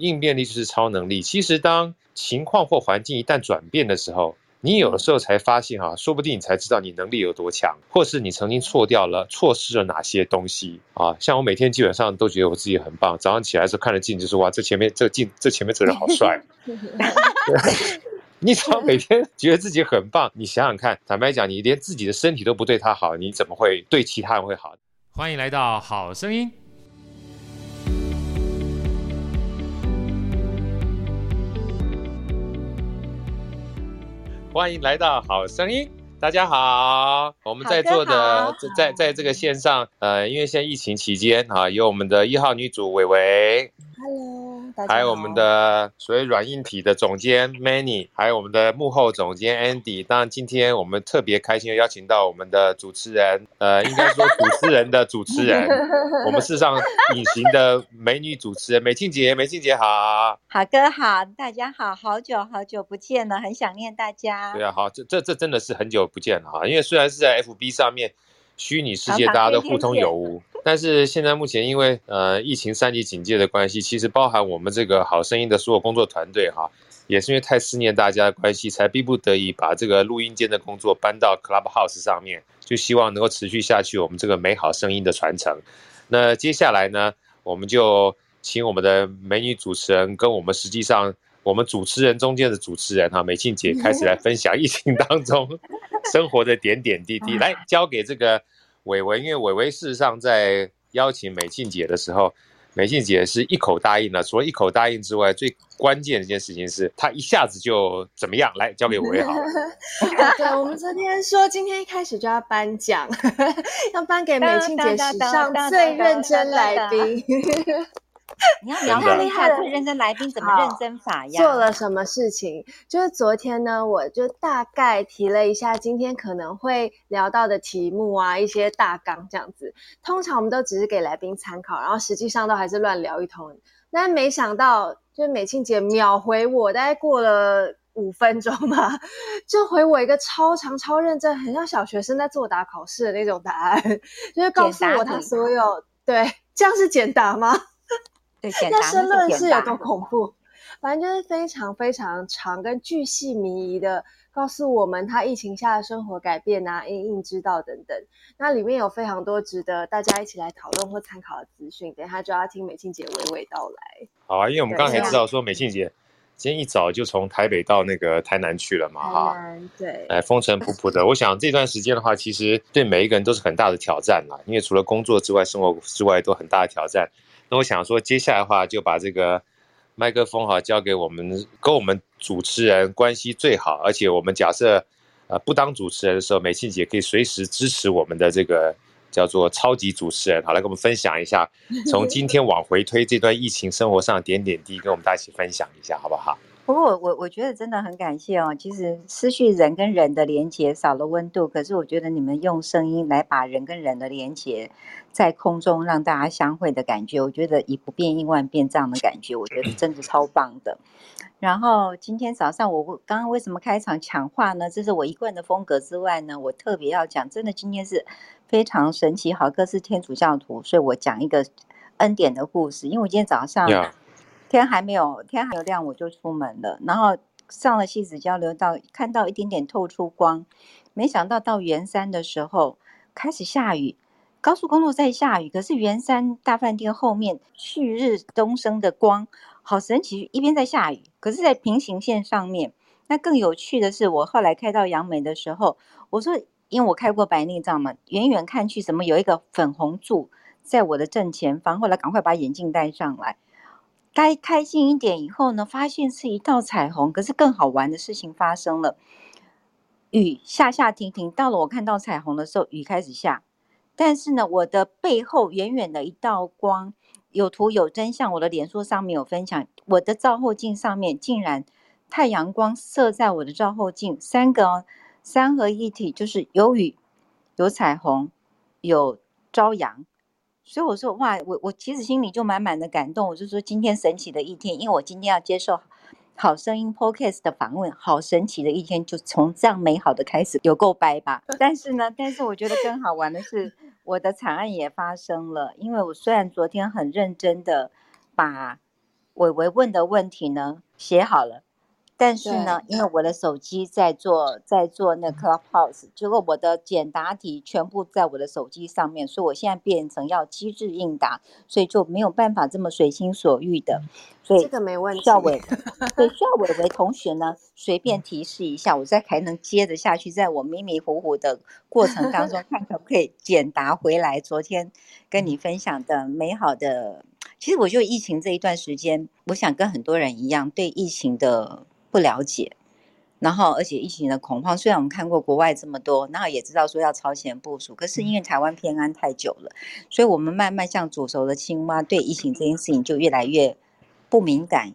应变力就是超能力。其实当情况或环境一旦转变的时候，你有的时候才发现啊，说不定你才知道你能力有多强，或是你曾经错掉了、错失了哪些东西啊。像我每天基本上都觉得我自己很棒，早上起来的时候看着镜子说哇，这前面这镜这前面这人好帅。你只要每天觉得自己很棒，你想想看，坦白讲，你连自己的身体都不对他好，你怎么会对其他人会好？欢迎来到好声音。欢迎来到好声音，大家好。我们在座的在在这个线上，呃，因为现在疫情期间啊，有我们的一号女主伟伟。Hello。还有我们的所谓软硬体的总监 Manny，还有我们的幕后总监 Andy。当然，今天我们特别开心的邀请到我们的主持人，呃，应该说主持人的主持人，我们世上隐形的美女主持人美庆姐，美庆姐好，好哥好，大家好，好久好久不见了，很想念大家。对啊，好，这这这真的是很久不见了哈，因为虽然是在 FB 上面。虚拟世界大家都互通有无，但是现在目前因为呃疫情三级警戒的关系，其实包含我们这个好声音的所有工作团队哈，也是因为太思念大家的关系，才逼不得已把这个录音间的工作搬到 Clubhouse 上面，就希望能够持续下去我们这个美好声音的传承。那接下来呢，我们就请我们的美女主持人跟我们实际上我们主持人中间的主持人哈美庆姐开始来分享疫情当中 生活的点点滴滴，来交给这个。伟伟，因为伟伟事实上在邀请美庆姐的时候，美庆姐是一口答应了。除了一口答应之外，最关键的一件事情是她一下子就怎么样？来交给伟伟好了。对，我们昨天说今天一开始就要颁奖，要颁给美庆姐史上最认真来宾。你要聊太厉害，最认真来宾怎么认真法呀？做了什么事情？就是昨天呢，我就大概提了一下今天可能会聊到的题目啊，一些大纲这样子。通常我们都只是给来宾参考，然后实际上都还是乱聊一通。但没想到，就是美庆姐秒回我，大概过了五分钟吧，就回我一个超长、超认真，很像小学生在作答考试的那种答案，就是告诉我他所有对，这样是简答吗？对，那申论是有多恐怖？反正就是非常非常长，跟巨细靡遗的告诉我们他疫情下的生活改变啊、因应之道等等。那里面有非常多值得大家一起来讨论或参考的资讯。等一下就要听美庆姐娓娓道来。好啊，因为我们刚才知道说美庆姐今天一早就从台北到那个台南去了嘛，哈，对，哎，风尘仆仆的。我想这段时间的话，其实对每一个人都是很大的挑战啦，因为除了工作之外，生活之外都很大的挑战。那我想说，接下来的话就把这个麦克风哈交给我们，跟我们主持人关系最好，而且我们假设呃不当主持人的时候，美庆姐可以随时支持我们的这个叫做超级主持人，好，来跟我们分享一下，从今天往回推这段疫情生活上的点点滴，跟我们大家一起分享一下，好不好？不过我我我觉得真的很感谢哦，其实失去人跟人的连接少了温度，可是我觉得你们用声音来把人跟人的连接在空中让大家相会的感觉，我觉得以不变应万变这样的感觉，我觉得真的超棒的。然后今天早上我刚刚为什么开场抢话呢？这是我一贯的风格之外呢，我特别要讲，真的今天是非常神奇。好哥是天主教徒，所以我讲一个恩典的故事，因为我今天早上。天还没有天还没有亮，我就出门了。然后上了戏子交流道，看到一点点透出光。没想到到圆山的时候开始下雨，高速公路在下雨，可是圆山大饭店后面旭日东升的光，好神奇！一边在下雨，可是在平行线上面。那更有趣的是，我后来开到杨梅的时候，我说，因为我开过白内障嘛，远远看去，怎么有一个粉红柱在我的正前方？后来赶快把眼镜戴上来。该开心一点以后呢，发现是一道彩虹。可是更好玩的事情发生了，雨下下停停，到了我看到彩虹的时候，雨开始下。但是呢，我的背后远远的一道光，有图有真相。我的脸书上面有分享，我的照后镜上面竟然太阳光射在我的照后镜，三个哦，三合一体，就是有雨、有彩虹、有朝阳。所以我说哇，我我其实心里就满满的感动。我就说今天神奇的一天，因为我今天要接受好声音 Podcast 的访问，好神奇的一天就从这样美好的开始，有够掰吧？但是呢，但是我觉得更好玩的是，我的惨案也发生了。因为我虽然昨天很认真的把伟伟问的问题呢写好了。但是呢，因为我的手机在做在做那 Clubhouse，结果我的简答题全部在我的手机上面，所以我现在变成要机智应答，所以就没有办法这么随心所欲的。所以这个没问题。孝伟，对孝伟伟同学呢，随便提示一下，我再还能接着下去，在我迷迷糊糊的过程当中，看可不可以简答回来。昨天跟你分享的美好的，其实我就疫情这一段时间，我想跟很多人一样，对疫情的。不了解，然后而且疫情的恐慌，虽然我们看过国外这么多，然后也知道说要超前部署，可是因为台湾偏安太久了，所以我们慢慢像煮熟的青蛙，对疫情这件事情就越来越不敏感。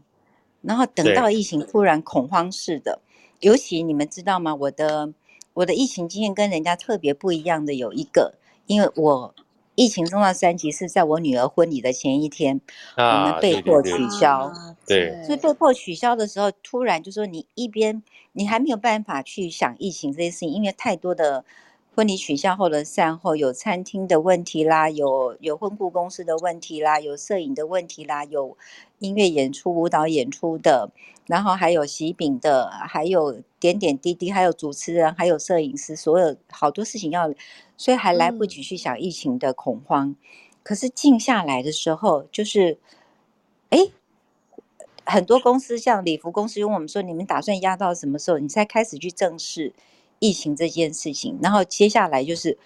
然后等到疫情突然恐慌式的，尤其你们知道吗？我的我的疫情经验跟人家特别不一样的有一个，因为我。疫情中的三级是在我女儿婚礼的前一天，啊、我们被迫取消。对，对，对，所以被迫取消的时候，突然就说你一边你还没有办法去想疫情这些事情，因为太多的婚礼取消后的善后，有餐厅的问题啦，有有婚顾公司的问题啦，有摄影的问题啦，有音乐演出、舞蹈演出的，然后还有喜饼的，还有点点滴滴，还有主持人，还有摄影师，所有好多事情要。所以还来不及去想疫情的恐慌，嗯、可是静下来的时候，就是，哎，很多公司像礼服公司，问我们说，你们打算压到什么时候，你才开始去正视疫情这件事情？然后接下来就是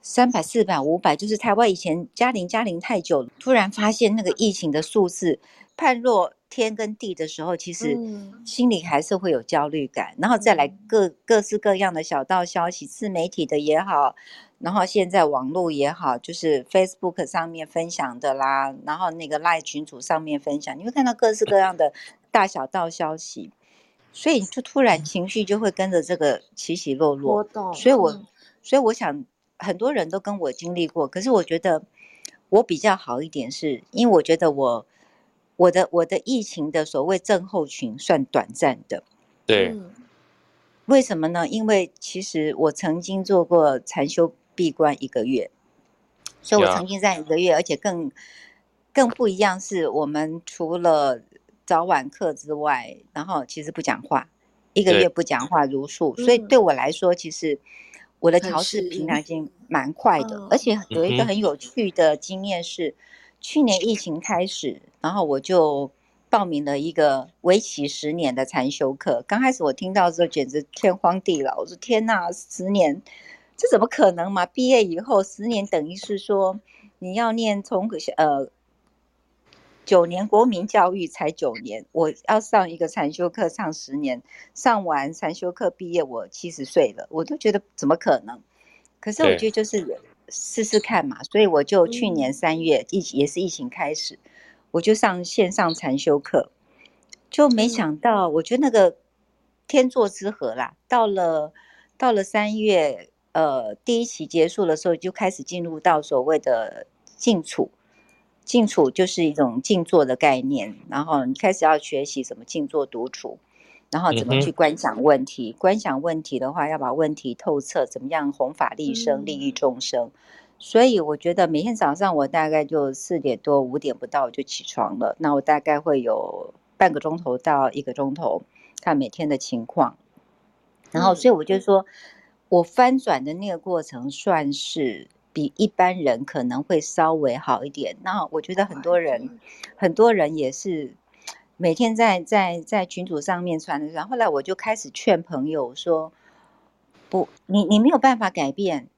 三百、四百、五百，就是台湾以前加零加零太久了，突然发现那个疫情的数字判若天跟地的时候，其实心里还是会有焦虑感。然后再来各各式各样的小道消息，自媒体的也好。然后现在网络也好，就是 Facebook 上面分享的啦，然后那个 Line 群组上面分享，你会看到各式各样的大小道消息，所以就突然情绪就会跟着这个起起落落。所以我，所以我想很多人都跟我经历过，可是我觉得我比较好一点是，是因为我觉得我我的我的疫情的所谓症候群算短暂的。对，为什么呢？因为其实我曾经做过禅修。闭关一个月，所以我曾经在一个月，而且更更不一样，是我们除了早晚课之外，然后其实不讲话，一个月不讲话如数，所以对我来说，其实我的调试平常心蛮快的，而且有一个很有趣的经验是，去年疫情开始，然后我就报名了一个为期十年的禅修课。刚开始我听到的时候，简直天荒地老，我说天哪，十年！这怎么可能嘛？毕业以后十年，等于是说你要念从呃九年国民教育才九年，我要上一个禅修课上十年，上完禅修课毕业我七十岁了，我都觉得怎么可能？可是我觉得就是试试看嘛，所以我就去年三月疫也是疫情开始，我就上线上禅修课，就没想到，我觉得那个天作之合啦，到了到了三月。呃，第一期结束的时候，就开始进入到所谓的静处。静处就是一种静坐的概念，然后你开始要学习怎么静坐独处，然后怎么去观想问题。嗯、观想问题的话，要把问题透彻，怎么样弘法利生、利益众生。嗯、所以我觉得每天早上我大概就四点多、五点不到我就起床了。那我大概会有半个钟头到一个钟头，看每天的情况。然后，所以我就说。嗯我翻转的那个过程，算是比一般人可能会稍微好一点。那我觉得很多人，很多人也是每天在在在群组上面传的。然后后来我就开始劝朋友说：“不，你你没有办法改变。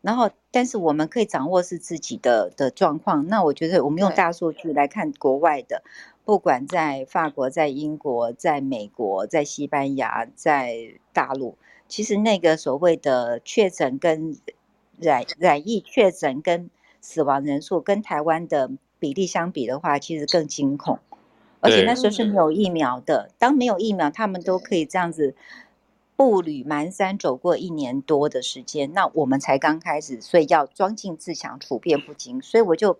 然后，但是我们可以掌握是自己的的状况。那我觉得我们用大数据来看国外的，不管在法国、在英国、在美国、在西班牙、在大陆。”其实那个所谓的确诊跟染染疫确诊跟死亡人数跟台湾的比例相比的话，其实更惊恐。而且那时候是没有疫苗的，当没有疫苗，他们都可以这样子步履蹒跚走过一年多的时间。那我们才刚开始，所以要装进自强，处变不惊。所以我就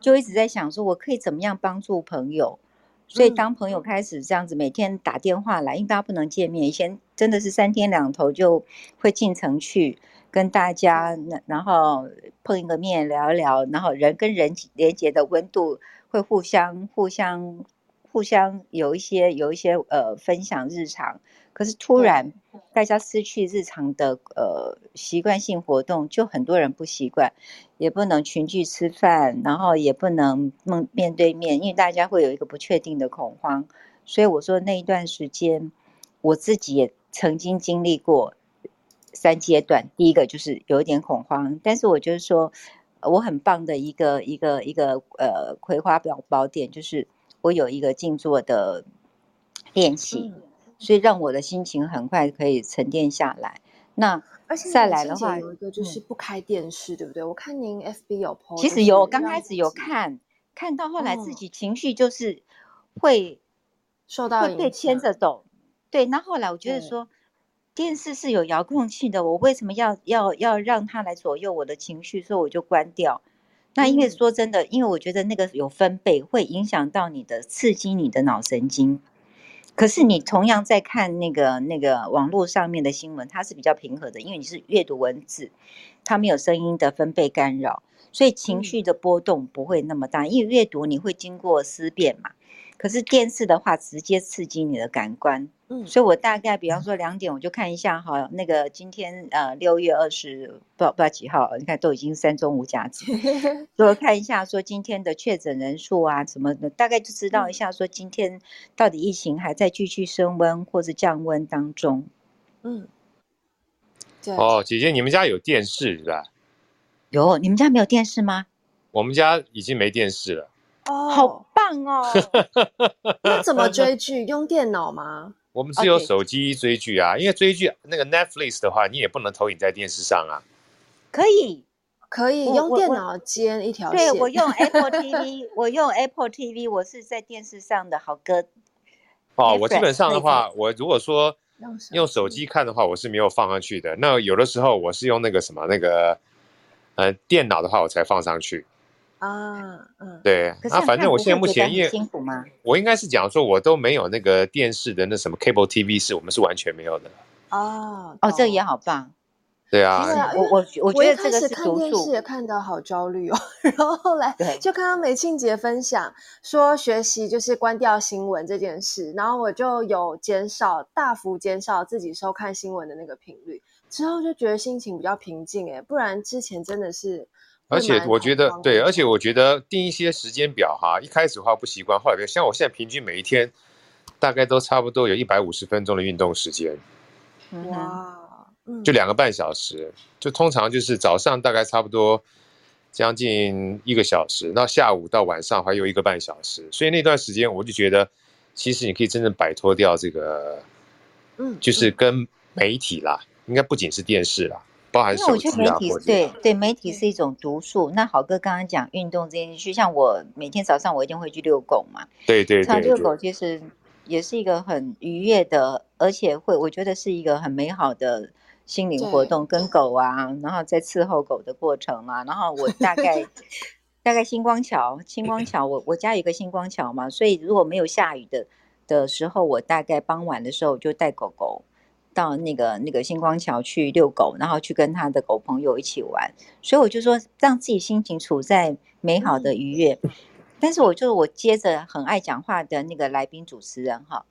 就一直在想说，我可以怎么样帮助朋友。所以，当朋友开始这样子每天打电话来，因为大家不能见面，以前真的是三天两头就会进城去跟大家，然后碰一个面聊一聊，然后人跟人连接的温度会互相、互相、互相有一些有一些呃分享日常，可是突然大家失去日常的呃习惯性活动，就很多人不习惯，也不能群聚吃饭，然后也不能面面对面，因为大家会有一个不确定的恐慌。所以我说那一段时间，我自己也曾经经历过三阶段。第一个就是有一点恐慌，但是我就是说，我很棒的一个一个一个呃葵花宝宝典，就是我有一个静坐的练习，所以让我的心情很快可以沉淀下来。那而且再来的话，有一个就是不开电视，对不对？我看您 FB 有 po，其实有，刚开始有看，看到后来自己情绪就是会。受到会被牵着走，对。那后，后来我觉得说，电视是有遥控器的，我为什么要要要让它来左右我的情绪？所以我就关掉。那因为说真的，因为我觉得那个有分贝，会影响到你的刺激你的脑神经。可是你同样在看那个那个网络上面的新闻，它是比较平和的，因为你是阅读文字，它没有声音的分贝干扰，所以情绪的波动不会那么大。因为阅读你会经过思辨嘛。可是电视的话，直接刺激你的感官，嗯，所以我大概比方说两点，我就看一下哈，那个今天呃六月二十不不知道几号，你看都已经三中无甲子，所以我看一下说今天的确诊人数啊什么的，大概就知道一下说今天到底疫情还在继续升温或者降温当中，嗯，对哦，姐姐，你们家有电视是吧？有，你们家没有电视吗？我们家已经没电视了。哦，好棒哦！那怎么追剧？用电脑吗？我们是有手机追剧啊，因为追剧那个 Netflix 的话，你也不能投影在电视上啊。可以，可以用电脑接一条线。对，我用 Apple TV，我用 Apple TV，我是在电视上的好哥。哦，我基本上的话，我如果说用手机看的话，我是没有放上去的。那有的时候我是用那个什么那个呃电脑的话，我才放上去。啊，嗯，对，那反正我现在目前因为辛苦吗？我应该是讲说，我都没有那个电视的那什么 cable TV，是我们是完全没有的。哦，哦，这个也好棒。对啊，我我我觉得这个是看电视也看得好焦虑哦，然后后来就看到美庆姐分享说学习就是关掉新闻这件事，然后我就有减少大幅减少自己收看新闻的那个频率，之后就觉得心情比较平静哎，不然之前真的是。而且我觉得对，而且我觉得定一些时间表哈，一开始的话不习惯，后来像我现在平均每一天大概都差不多有一百五十分钟的运动时间，哇，就两个半小时，就通常就是早上大概差不多将近一个小时，到下午到晚上还有一个半小时，所以那段时间我就觉得，其实你可以真正摆脱掉这个，嗯，就是跟媒体啦，应该不仅是电视啦。因为我觉得媒体对对媒体是一种毒素。那好哥刚刚讲运动这件事，像我每天早上我一定会去遛狗嘛。对对对，遛狗其实也是一个很愉悦的，而且会我觉得是一个很美好的心灵活动。跟狗啊，然后在伺候狗的过程啊，然后我大概 大概星光桥，星光桥，我我家有个星光桥嘛，所以如果没有下雨的的时候，我大概傍晚的时候就带狗狗。到那个那个星光桥去遛狗，然后去跟他的狗朋友一起玩，所以我就说让自己心情处在美好的愉悦。但是我就我接着很爱讲话的那个来宾主持人哈，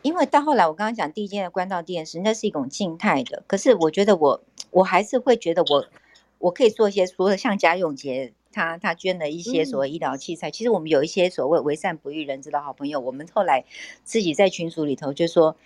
因为到后来我刚刚讲第一件的关到电视，那是一种静态的。可是我觉得我我还是会觉得我我可以做一些，除了像贾永杰他他捐的一些所谓医疗器材，其实我们有一些所谓为善不欲人知的好朋友，我们后来自己在群组里头就说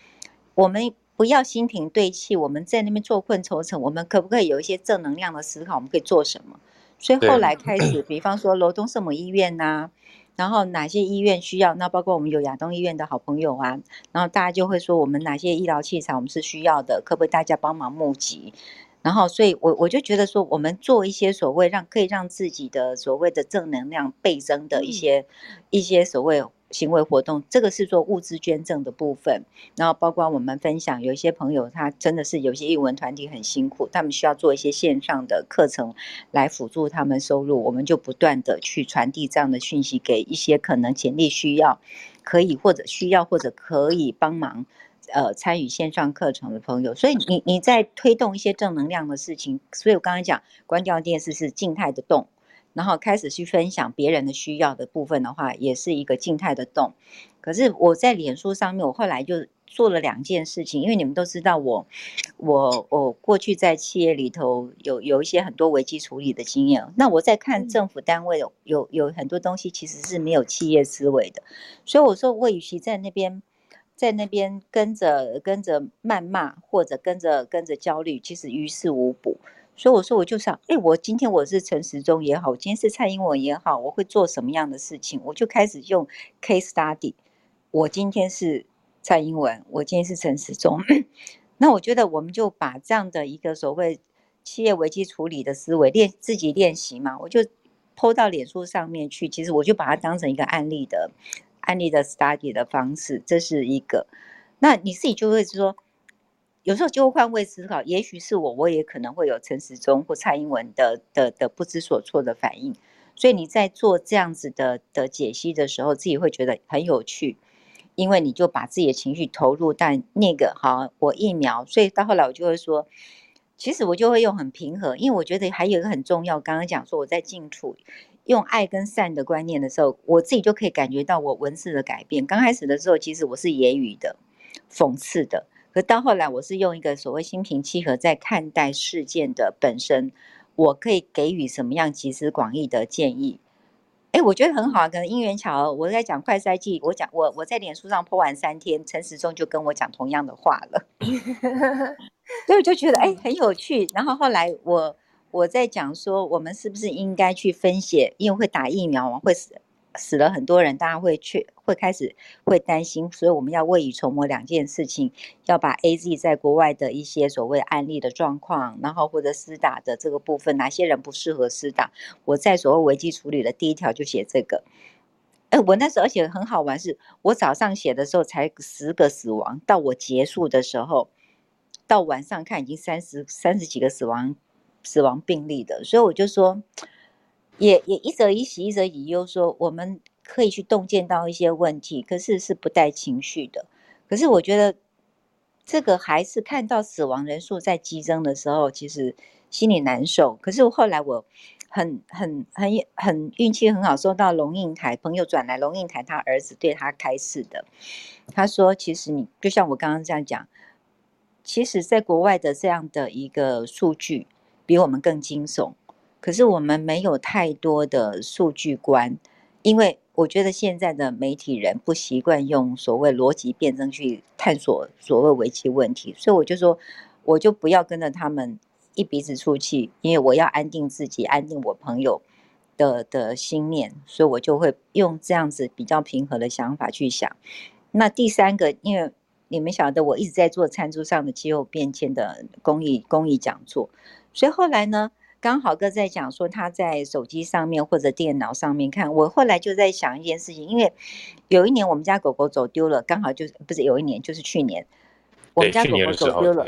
我们。不要心平对气，我们在那边坐困愁城，我们可不可以有一些正能量的思考？我们可以做什么？所以后来开始，比方说罗东圣母医院呐、啊，然后哪些医院需要？那包括我们有亚东医院的好朋友啊，然后大家就会说，我们哪些医疗器材我们是需要的，可不可以大家帮忙募集？然后，所以我我就觉得说，我们做一些所谓让可以让自己的所谓的正能量倍增的一些、嗯、一些所谓。行为活动，这个是做物资捐赠的部分，然后包括我们分享，有一些朋友他真的是有些艺文团体很辛苦，他们需要做一些线上的课程来辅助他们收入，我们就不断的去传递这样的讯息给一些可能潜力需要、可以或者需要或者可以帮忙呃参与线上课程的朋友。所以你你在推动一些正能量的事情，所以我刚才讲关掉电视是静态的动。然后开始去分享别人的需要的部分的话，也是一个静态的动。可是我在脸书上面，我后来就做了两件事情，因为你们都知道我，我我过去在企业里头有有一些很多危机处理的经验。那我在看政府单位有有有很多东西其实是没有企业思维的，所以我说我与其在那边在那边跟着跟着谩骂或者跟着跟着焦虑，其实于事无补。所以我说我就想，哎，我今天我是陈时中也好，我今天是蔡英文也好，我会做什么样的事情？我就开始用 case study。我今天是。蔡英文，我今天是陈时中，那我觉得我们就把这样的一个所谓企业危机处理的思维练自己练习嘛，我就 PO 到脸书上面去。其实我就把它当成一个案例的案例的 study 的方式，这是一个。那你自己就会说，有时候就会换位思考，也许是我，我也可能会有陈时中或蔡英文的的的不知所措的反应。所以你在做这样子的的解析的时候，自己会觉得很有趣。因为你就把自己的情绪投入，但那个好，我疫苗，所以到后来我就会说，其实我就会用很平和，因为我觉得还有一个很重要，刚刚讲说我在近处用爱跟善的观念的时候，我自己就可以感觉到我文字的改变。刚开始的时候，其实我是揶揄的、讽刺的，可到后来我是用一个所谓心平气和在看待事件的本身，我可以给予什么样集思广益的建议。哎，我觉得很好，可能因缘巧合，我在讲快筛剂，我讲我我在脸书上 po 完三天，陈时中就跟我讲同样的话了，所以我就觉得哎很有趣。然后后来我我在讲说，我们是不是应该去分析，因为会打疫苗嘛，会死。了很多人，大家会去会开始会担心，所以我们要未雨绸缪两件事情，要把 AZ 在国外的一些所谓案例的状况，然后或者施打的这个部分，哪些人不适合施打，我在所谓危机处理的第一条就写这个。哎，我那时候而且很好玩，是我早上写的时候才十个死亡，到我结束的时候，到晚上看已经三十三十几个死亡死亡病例的，所以我就说。也也一则以喜，一则以忧，说我们可以去洞见到一些问题，可是是不带情绪的。可是我觉得这个还是看到死亡人数在激增的时候，其实心里难受。可是后来我很很很很运气很好，收到龙应台朋友转来，龙应台他儿子对他开示的，他说：“其实你就像我刚刚这样讲，其实在国外的这样的一个数据比我们更惊悚。”可是我们没有太多的数据观，因为我觉得现在的媒体人不习惯用所谓逻辑辩证去探索所谓危机问题，所以我就说，我就不要跟着他们一鼻子出气，因为我要安定自己，安定我朋友的的心念，所以我就会用这样子比较平和的想法去想。那第三个，因为你们晓得，我一直在做餐桌上的气候变迁的公益公益讲座，所以后来呢。刚好哥在讲说他在手机上面或者电脑上面看，我后来就在想一件事情，因为有一年我们家狗狗走丢了，刚好就是不是有一年就是去年，我们家狗狗走丢了，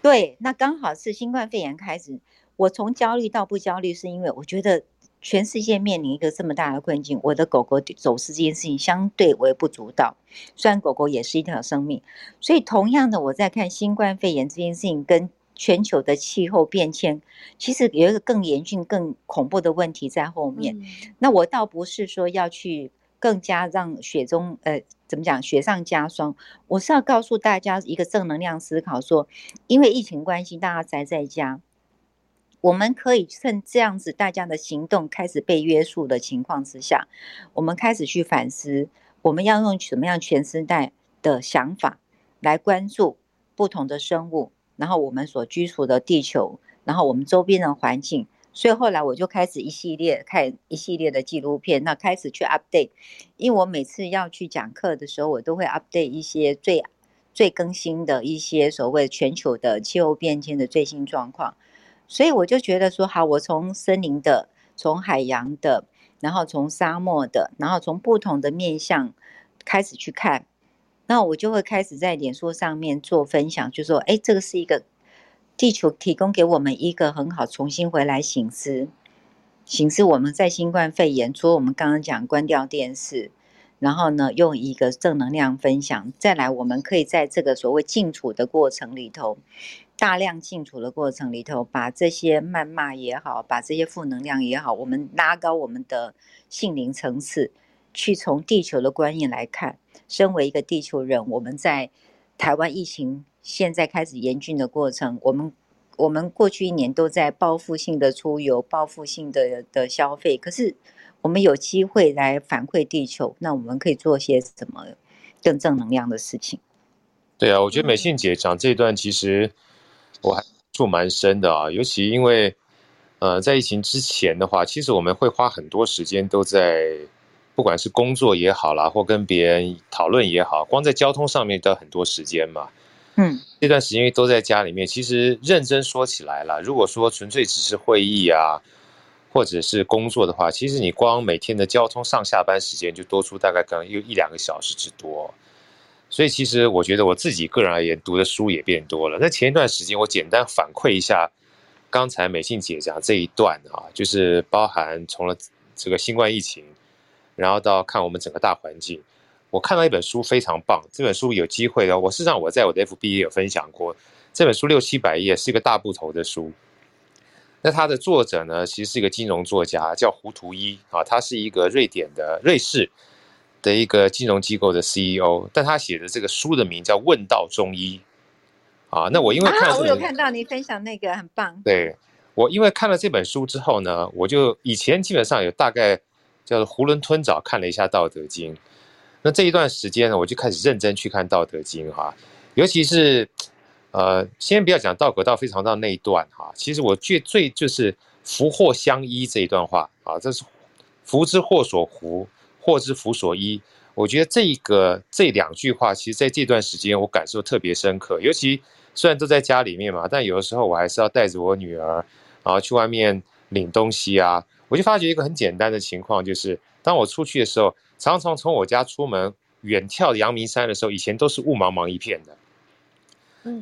对，那刚好是新冠肺炎开始，我从焦虑到不焦虑，是因为我觉得全世界面临一个这么大的困境，我的狗狗走失这件事情相对微不足道，虽然狗狗也是一条生命，所以同样的我在看新冠肺炎这件事情跟。全球的气候变迁，其实有一个更严峻、更恐怖的问题在后面。嗯、那我倒不是说要去更加让雪中呃怎么讲雪上加霜，我是要告诉大家一个正能量思考说，说因为疫情关系，大家宅在家，我们可以趁这样子大家的行动开始被约束的情况之下，我们开始去反思，我们要用什么样全时代的想法来关注不同的生物。然后我们所居住的地球，然后我们周边的环境，所以后来我就开始一系列看一系列的纪录片，那开始去 update，因为我每次要去讲课的时候，我都会 update 一些最最更新的一些所谓全球的气候变迁的最新状况，所以我就觉得说，好，我从森林的，从海洋的，然后从沙漠的，然后从不同的面向开始去看。那我就会开始在脸书上面做分享，就说：哎，这个是一个地球提供给我们一个很好重新回来醒思，醒思我们在新冠肺炎，除了我们刚刚讲关掉电视，然后呢，用一个正能量分享，再来我们可以在这个所谓静处的过程里头，大量进厨的过程里头，把这些谩骂也好，把这些负能量也好，我们拉高我们的心灵层次，去从地球的观念来看，身为一个地球人，我们在台湾疫情现在开始严峻的过程，我们我们过去一年都在报复性的出游，报复性的的消费，可是我们有机会来反馈地球，那我们可以做些什么更正能量的事情？对啊，我觉得美信姐讲这一段其实。我还触蛮深的啊，尤其因为，呃，在疫情之前的话，其实我们会花很多时间都在，不管是工作也好啦，或跟别人讨论也好，光在交通上面都要很多时间嘛。嗯，这段时间都在家里面，其实认真说起来了，如果说纯粹只是会议啊，或者是工作的话，其实你光每天的交通上下班时间就多出大概可能有一两个小时之多。所以其实我觉得我自己个人而言，读的书也变多了。那前一段时间，我简单反馈一下刚才美信姐讲这一段啊，就是包含从了这个新冠疫情，然后到看我们整个大环境。我看到一本书非常棒，这本书有机会的，我事实上我在我的 FB 也有分享过。这本书六七百页，是一个大部头的书。那它的作者呢，其实是一个金融作家，叫胡图一啊，他是一个瑞典的瑞士。的一个金融机构的 CEO，但他写的这个书的名叫《问道中医》啊。那我因为看我有看到你分享那个很棒。对，我因为看了这本书之后呢，我就以前基本上有大概叫做囫囵吞枣看了一下《道德经》。那这一段时间呢，我就开始认真去看《道德经》哈，尤其是呃，先不要讲道可道非常道那一段哈，其实我最最就是福祸相依这一段话啊，这是福之祸所伏。祸之福所依，我觉得这个这两句话，其实在这段时间我感受特别深刻。尤其虽然都在家里面嘛，但有的时候我还是要带着我女儿，然后去外面领东西啊。我就发觉一个很简单的情况，就是当我出去的时候，常常从我家出门远眺阳明山的时候，以前都是雾茫茫一片的。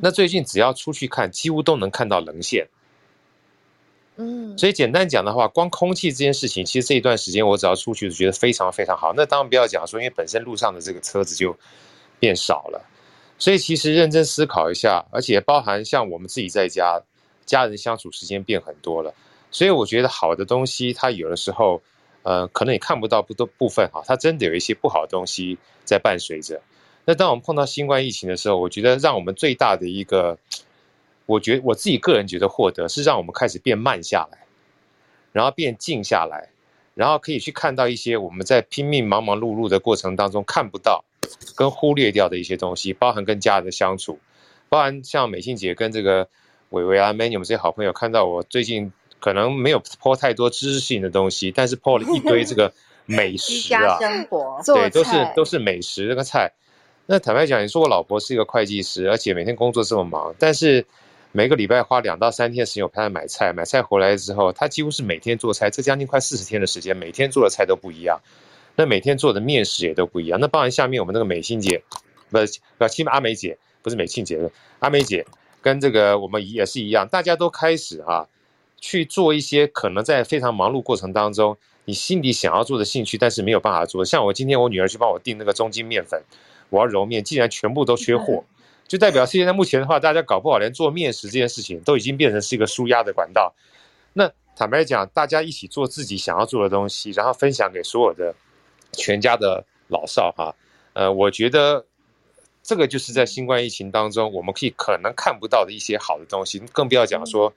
那最近只要出去看，几乎都能看到棱线。嗯，所以简单讲的话，光空气这件事情，其实这一段时间我只要出去，就觉得非常非常好。那当然不要讲说，因为本身路上的这个车子就变少了，所以其实认真思考一下，而且包含像我们自己在家，家人相处时间变很多了。所以我觉得好的东西，它有的时候，呃，可能也看不到不多部分哈，它真的有一些不好的东西在伴随着。那当我们碰到新冠疫情的时候，我觉得让我们最大的一个。我觉我自己个人觉得获得是让我们开始变慢下来，然后变静下来，然后可以去看到一些我们在拼命忙忙碌碌的过程当中看不到跟忽略掉的一些东西，包含跟家人的相处，包含像美信姐跟这个伟伟啊、Many 我们这些好朋友看到我最近可能没有 po 太多知识性的东西，但是 po 了一堆这个美食啊，生活对，都是都是美食这个菜。那坦白讲，你说我老婆是一个会计师，而且每天工作这么忙，但是。每个礼拜花两到三天时间，我陪她买菜。买菜回来之后，她几乎是每天做菜，这将近快四十天的时间，每天做的菜都不一样。那每天做的面食也都不一样。那包含下面我们那个美心姐，不是，不是，阿美姐，不是美庆姐，阿美姐跟这个我们也是一样，大家都开始哈、啊、去做一些可能在非常忙碌过程当中，你心里想要做的兴趣，但是没有办法做。像我今天我女儿去帮我订那个中筋面粉，我要揉面，竟然全部都缺货。就代表现在目前的话，大家搞不好连做面食这件事情都已经变成是一个输压的管道。那坦白讲，大家一起做自己想要做的东西，然后分享给所有的全家的老少哈。呃，我觉得这个就是在新冠疫情当中，我们可以可能看不到的一些好的东西。更不要讲说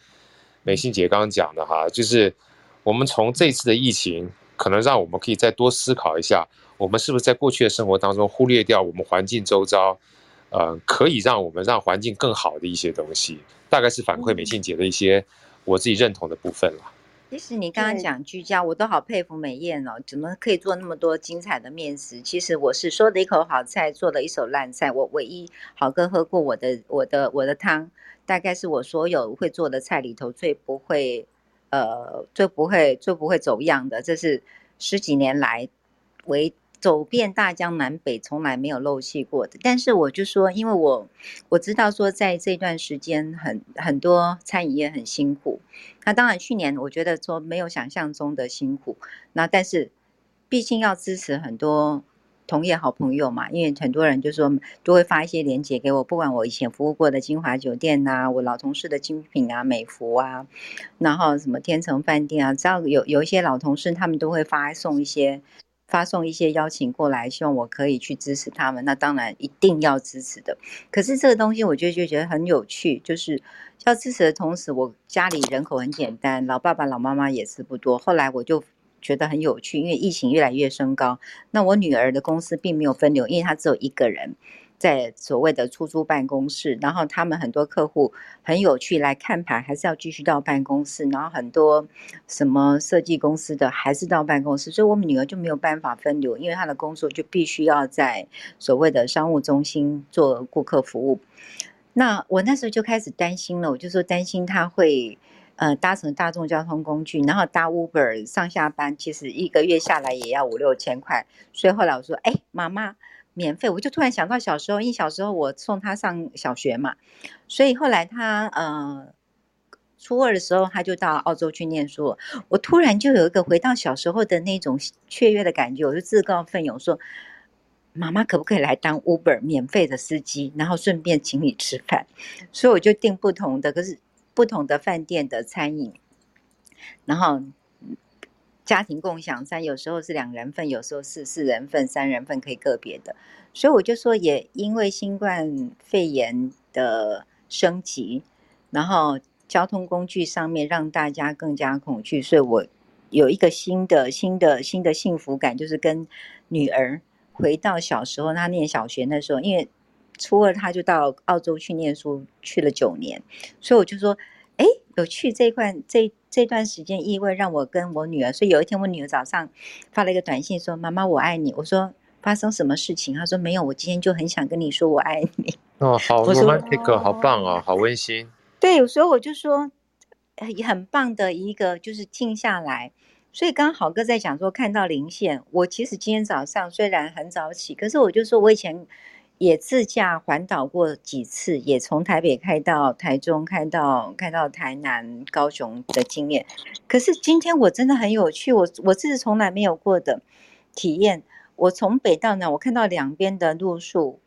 美心姐刚刚讲的哈，就是我们从这次的疫情，可能让我们可以再多思考一下，我们是不是在过去的生活当中忽略掉我们环境周遭。呃，可以让我们让环境更好的一些东西，大概是反馈美信姐的一些我自己认同的部分了。其实你刚刚讲居家，我都好佩服美艳哦，怎么可以做那么多精彩的面食？其实我是说的一口好菜，做了一手烂菜。我唯一好哥喝过我的我的我的汤，大概是我所有会做的菜里头最不会呃最不会最不会走样的，这是十几年来为。走遍大江南北，从来没有漏气过的。但是我就说，因为我我知道说，在这段时间很很多餐饮业很辛苦。那当然，去年我觉得说没有想象中的辛苦。那但是，毕竟要支持很多同业好朋友嘛，因为很多人就说都会发一些链接给我，不管我以前服务过的金华酒店呐、我老同事的精品啊、美福啊，然后什么天成饭店啊，只要有有一些老同事，他们都会发送一些发送一些邀请过来，希望我可以去支持他们。那当然一定要支持的。可是这个东西，我就就觉得很有趣，就是要支持的同时，我家里人口很简单，老爸爸、老妈妈也是不多。后来我就。觉得很有趣，因为疫情越来越升高。那我女儿的公司并没有分流，因为她只有一个人在所谓的出租办公室。然后他们很多客户很有趣来看盘，还是要继续到办公室。然后很多什么设计公司的还是到办公室，所以我们女儿就没有办法分流，因为她的工作就必须要在所谓的商务中心做顾客服务。那我那时候就开始担心了，我就说担心她会。呃，搭乘大众交通工具，然后搭 Uber 上下班，其实一个月下来也要五六千块。所以后来我说，哎，妈妈，免费。我就突然想到小时候，因为小时候我送他上小学嘛，所以后来他呃初二的时候他就到澳洲去念书了。我突然就有一个回到小时候的那种雀跃的感觉，我就自告奋勇说，妈妈可不可以来当 Uber 免费的司机，然后顺便请你吃饭？所以我就订不同的，可是。不同的饭店的餐饮，然后家庭共享餐，有时候是两人份，有时候是四人份、三人份可以个别的。所以我就说，也因为新冠肺炎的升级，然后交通工具上面让大家更加恐惧，所以我有一个新的、新的、新的幸福感，就是跟女儿回到小时候，她念小学那时候，因为。初二他就到澳洲去念书，去了九年，所以我就说，哎，有去这一块，这这段时间意味让我跟我女儿，所以有一天我女儿早上发了一个短信说：“妈妈，我爱你。”我说：“发生什么事情？”她说：“没有，我今天就很想跟你说我爱你。”哦，好，romantic，好棒哦，好温馨。对，所以我就说，很棒的一个就是静下来。所以刚刚好哥在讲说看到零线，我其实今天早上虽然很早起，可是我就说我以前。也自驾环岛过几次，也从台北开到台中，开到开到台南、高雄的经验。可是今天我真的很有趣，我我这是从来没有过的体验。我从北到南，我看到两边的路树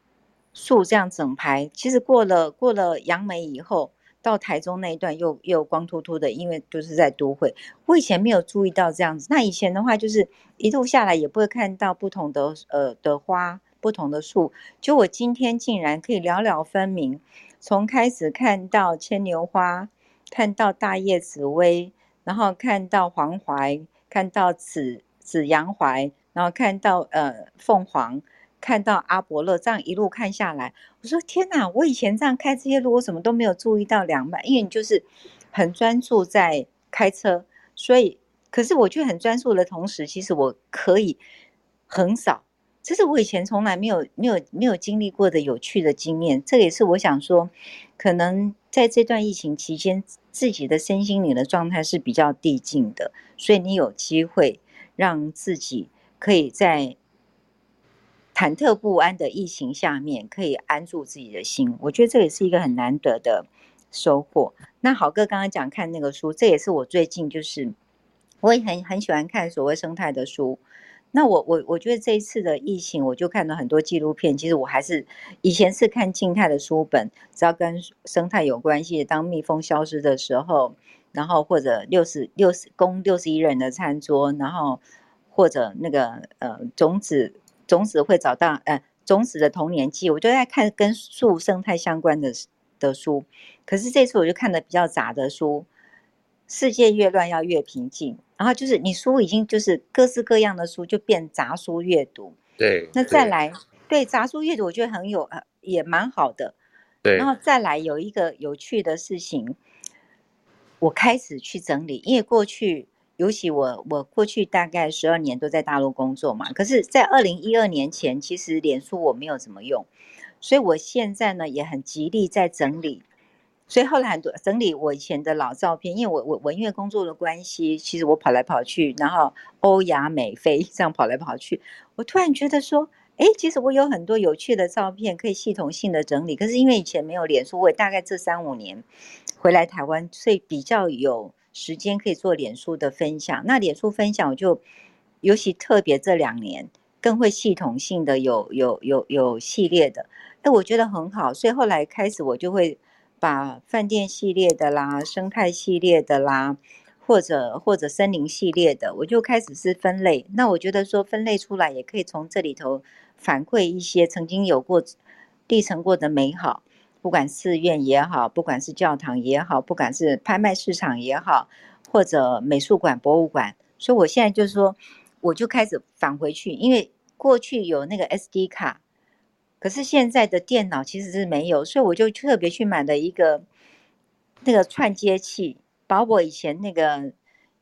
树这样整排。其实过了过了杨梅以后，到台中那一段又又光秃秃的，因为就是在都会。我以前没有注意到这样子。那以前的话，就是一路下来也不会看到不同的呃的花。不同的树，就我今天竟然可以了了分明，从开始看到牵牛花，看到大叶紫薇，然后看到黄槐，看到紫紫阳槐，然后看到呃凤凰，看到阿伯勒，这样一路看下来，我说天哪！我以前这样开这些路，我怎么都没有注意到两百，因为你就是很专注在开车，所以可是我却很专注的同时，其实我可以横扫。这是我以前从来没有、没有、没有经历过的有趣的经验。这也是我想说，可能在这段疫情期间，自己的身心灵的状态是比较递进的，所以你有机会让自己可以在忐忑不安的疫情下面，可以安住自己的心。我觉得这也是一个很难得的收获。那好哥刚刚讲看那个书，这也是我最近就是我也很很喜欢看所谓生态的书。那我我我觉得这一次的疫情，我就看了很多纪录片。其实我还是以前是看静态的书本，只要跟生态有关系，当蜜蜂消失的时候，然后或者六十六十公六十一人的餐桌，然后或者那个呃种子种子会找到呃种子的童年记，我就在看跟树生态相关的的书。可是这次我就看的比较杂的书，世界越乱要越平静。然后就是你书已经就是各式各样的书就变杂书阅读，对。那再来对，对杂书阅读，我觉得很有呃也蛮好的。对。然后再来有一个有趣的事情，我开始去整理，因为过去尤其我我过去大概十二年都在大陆工作嘛，可是，在二零一二年前，其实脸书我没有怎么用，所以我现在呢也很极力在整理。所以后来很多整理我以前的老照片，因为我我我因为工作的关系，其实我跑来跑去，然后欧亚美菲这样跑来跑去，我突然觉得说，哎，其实我有很多有趣的照片可以系统性的整理。可是因为以前没有脸书，我也大概这三五年回来台湾，所以比较有时间可以做脸书的分享。那脸书分享我就尤其特别这两年更会系统性的有有有有系列的，哎，我觉得很好，所以后来开始我就会把饭店系列的啦、生态系列的啦，或者或者森林系列的，我就开始是分类。那我觉得说分类出来也可以从这里头反馈一些曾经有过历程过的美好，不管寺院也好，不管是教堂也好，不管是拍卖市场也好，或者美术馆、博物馆。所以我现在就是说。我就开始返回去，因为过去有那个 SD 卡，可是现在的电脑其实是没有，所以我就特别去买了一个那个串接器，把我以前那个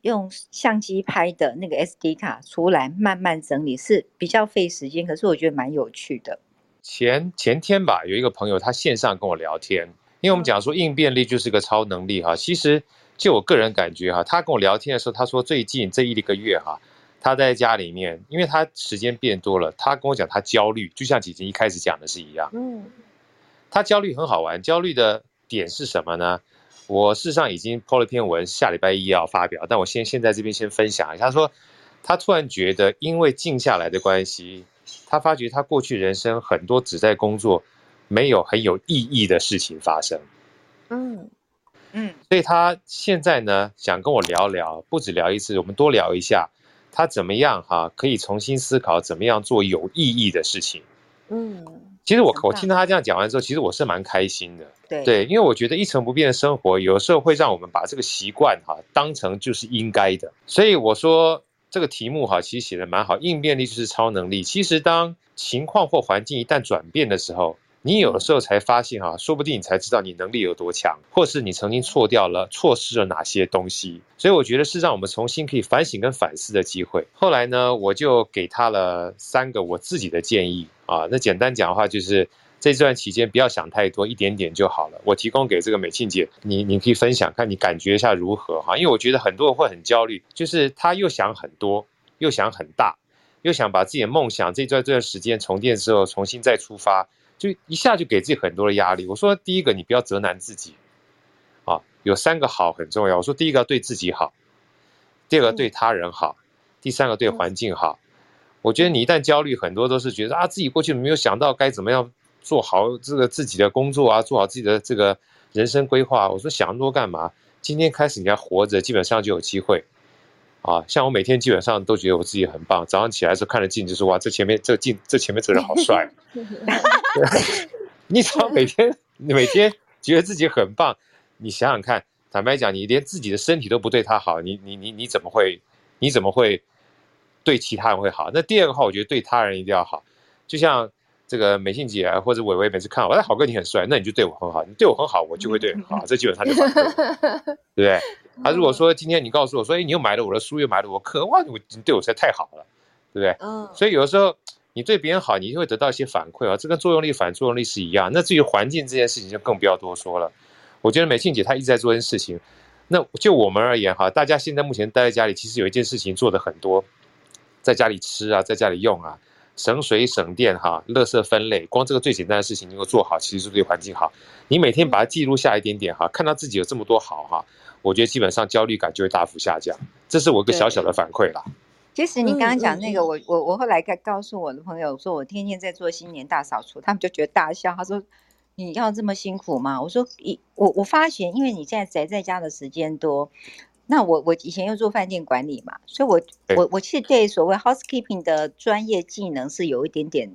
用相机拍的那个 SD 卡出来，慢慢整理，是比较费时间，可是我觉得蛮有趣的。前前天吧，有一个朋友他线上跟我聊天，因为我们讲说应变力就是个超能力哈，其实就我个人感觉哈，他跟我聊天的时候，他说最近这一个月哈。他在家里面，因为他时间变多了，他跟我讲他焦虑，就像姐姐一开始讲的是一样。嗯，他焦虑很好玩，焦虑的点是什么呢？我事实上已经 po 了篇文，下礼拜一要发表，但我先现在这边先分享一下。他说，他突然觉得因为静下来的关系，他发觉他过去人生很多只在工作，没有很有意义的事情发生。嗯嗯，所以他现在呢，想跟我聊聊，不止聊一次，我们多聊一下。他怎么样哈？可以重新思考怎么样做有意义的事情。嗯，其实我我听到他这样讲完之后，其实我是蛮开心的。对对，因为我觉得一成不变的生活，有时候会让我们把这个习惯哈当成就是应该的。所以我说这个题目哈，其实写的蛮好，应变力就是超能力。其实当情况或环境一旦转变的时候，你有的时候才发现哈，说不定你才知道你能力有多强，或是你曾经错掉了、错失了哪些东西。所以我觉得是让我们重新可以反省跟反思的机会。后来呢，我就给他了三个我自己的建议啊。那简单讲的话，就是这段期间不要想太多，一点点就好了。我提供给这个美庆姐，你你可以分享看你感觉一下如何哈？因为我觉得很多人会很焦虑，就是他又想很多，又想很大，又想把自己的梦想这段这段时间重建之后重新再出发。就一下就给自己很多的压力。我说第一个，你不要责难自己，啊，有三个好很重要。我说第一个要对自己好，第二个对他人好，第三个对环境好。我觉得你一旦焦虑，很多都是觉得啊，自己过去没有想到该怎么样做好这个自己的工作啊，做好自己的这个人生规划。我说想那么多干嘛？今天开始你要活着，基本上就有机会。啊，像我每天基本上都觉得我自己很棒。早上起来的时候看着镜子，就说哇，这前面这镜，这前面这个人好帅。你只要每天你每天觉得自己很棒，你想想看，坦白讲，你连自己的身体都不对他好，你你你你怎么会你怎么会对其他人会好？那第二个话，我觉得对他人一定要好，就像。这个美信姐或者伟伟每次看我，哎，好哥你很帅，那你就对我很好，你对我很好，我就会对你好，这基本上就对，对不对？他如果说今天你告诉我说，哎，你又买了我的书，又买了我课，哇，你对我实在太好了，对不对？嗯。所以有的时候你对别人好，你就会得到一些反馈啊，这跟作用力反作用力是一样。那至于环境这件事情，就更不要多说了。我觉得美庆姐她一直在做一件事情，那就我们而言哈，大家现在目前待在家里，其实有一件事情做的很多，在家里吃啊，在家里用啊。省水省电哈，垃圾分类，光这个最简单的事情能够做好，其实是对环境好。你每天把它记录下一点点哈，看到自己有这么多好哈，我觉得基本上焦虑感就会大幅下降。这是我一个小小的反馈啦。其实你刚刚讲那个，我我我后来告告诉我的朋友说，我天天在做新年大扫除，他们就觉得大笑。他说：“你要这么辛苦吗？”我说：“一我我发现，因为你现在宅在家的时间多。”那我我以前又做饭店管理嘛，所以我我我其实对所谓 housekeeping 的专业技能是有一点点，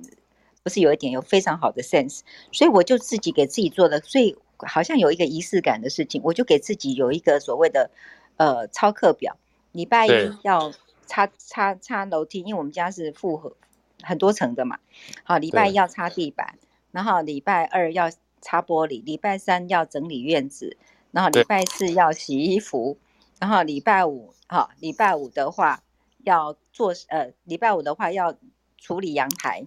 不是有一点，有非常好的 sense，所以我就自己给自己做的，所以好像有一个仪式感的事情，我就给自己有一个所谓的呃操课表，礼拜一要擦擦擦楼梯，因为我们家是复合很多层的嘛，好，礼拜一要擦地板，然后礼拜二要擦玻璃，礼拜三要整理院子，然后礼拜四要洗衣服。然后礼拜五，好，礼拜五的话要做，呃，礼拜五的话要处理阳台，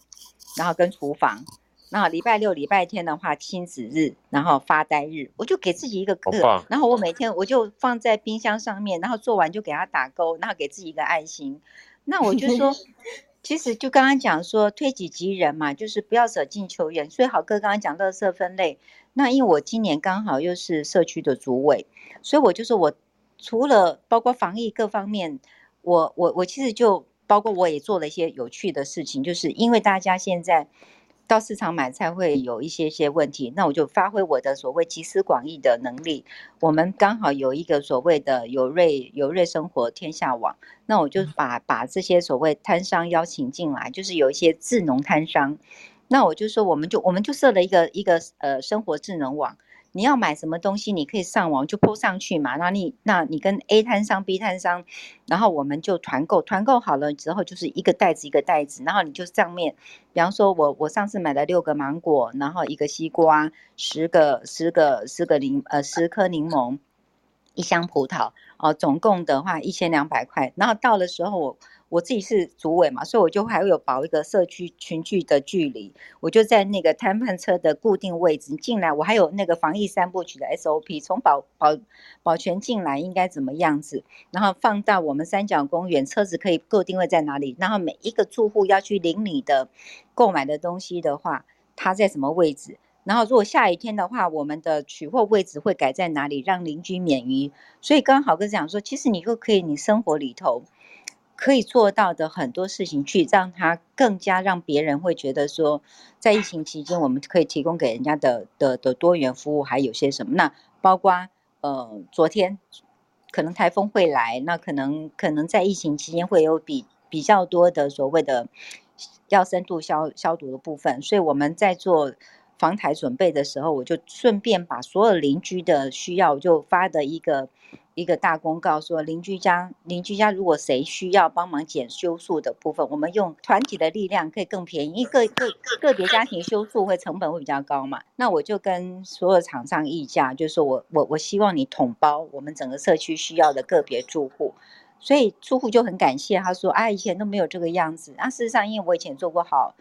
然后跟厨房。然后礼拜六、礼拜天的话亲子日，然后发呆日，我就给自己一个个。然后我每天我就放在冰箱上面，然后做完就给他打勾，然后给自己一个爱心。那我就说，其实就刚刚讲说推己及人嘛，就是不要舍近求远。所以好哥刚刚讲垃圾分类，那因为我今年刚好又是社区的主委，所以我就说我。除了包括防疫各方面，我我我其实就包括我也做了一些有趣的事情，就是因为大家现在到市场买菜会有一些些问题，那我就发挥我的所谓集思广益的能力。我们刚好有一个所谓的有瑞有瑞生活天下网，那我就把把这些所谓摊商邀请进来，就是有一些智农摊商，那我就说我们就我们就设了一个一个呃生活智能网。你要买什么东西，你可以上网就铺上去嘛。那你那你跟 A 摊商、B 摊商，然后我们就团购，团购好了之后就是一个袋子一个袋子，然后你就上面，比方说我我上次买了六个芒果，然后一个西瓜，十个十个十个柠呃十颗柠檬，一箱葡萄哦，总共的话一千两百块。然后到的时候我。我自己是主委嘛，所以我就还会有保一个社区群聚的距离。我就在那个摊贩车的固定位置你进来，我还有那个防疫三部曲的 SOP，从保保保全进来应该怎么样子，然后放到我们三角公园，车子可以固定位在哪里，然后每一个住户要去领你的购买的东西的话，它在什么位置？然后如果下雨天的话，我们的取货位置会改在哪里，让邻居免于。所以刚好跟讲说，其实你就可以，你生活里头。可以做到的很多事情，去让他更加让别人会觉得说，在疫情期间，我们可以提供给人家的的的多元服务还有些什么？那包括呃，昨天可能台风会来，那可能可能在疫情期间会有比比较多的所谓的要深度消消毒的部分，所以我们在做防台准备的时候，我就顺便把所有邻居的需要就发的一个。一个大公告说，邻居家邻居家如果谁需要帮忙减修树的部分，我们用团体的力量可以更便宜。一个个个别家庭修树会成本会比较高嘛？那我就跟所有厂商议价，就是说我我我希望你统包我们整个社区需要的个别住户，所以住户就很感谢，他说啊，以前都没有这个样子。那事实上，因为我以前做过好